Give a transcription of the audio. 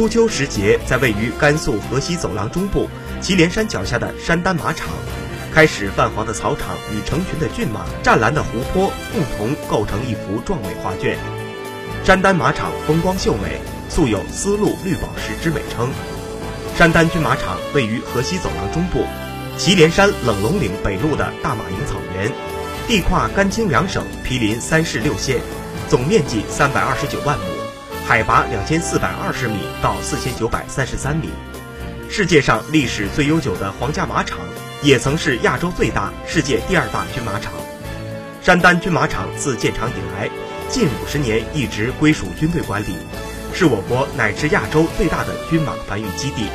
初秋时节，在位于甘肃河西走廊中部祁连山脚下的山丹马场，开始泛黄的草场与成群的骏马、湛蓝的湖泊共同构成一幅壮美画卷。山丹马场风光秀美，素有“丝路绿宝石”之美称。山丹军马场位于河西走廊中部，祁连山冷龙岭北麓的大马营草原，地跨甘青两省，毗邻三市六县，总面积三百二十九万亩，海拔两千四百二十米到四千九百三十三米。世界上历史最悠久的皇家马场，也曾是亚洲最大、世界第二大军马场。山丹军马场自建厂以来，近五十年一直归属军队管理，是我国乃至亚洲最大的军马繁育基地。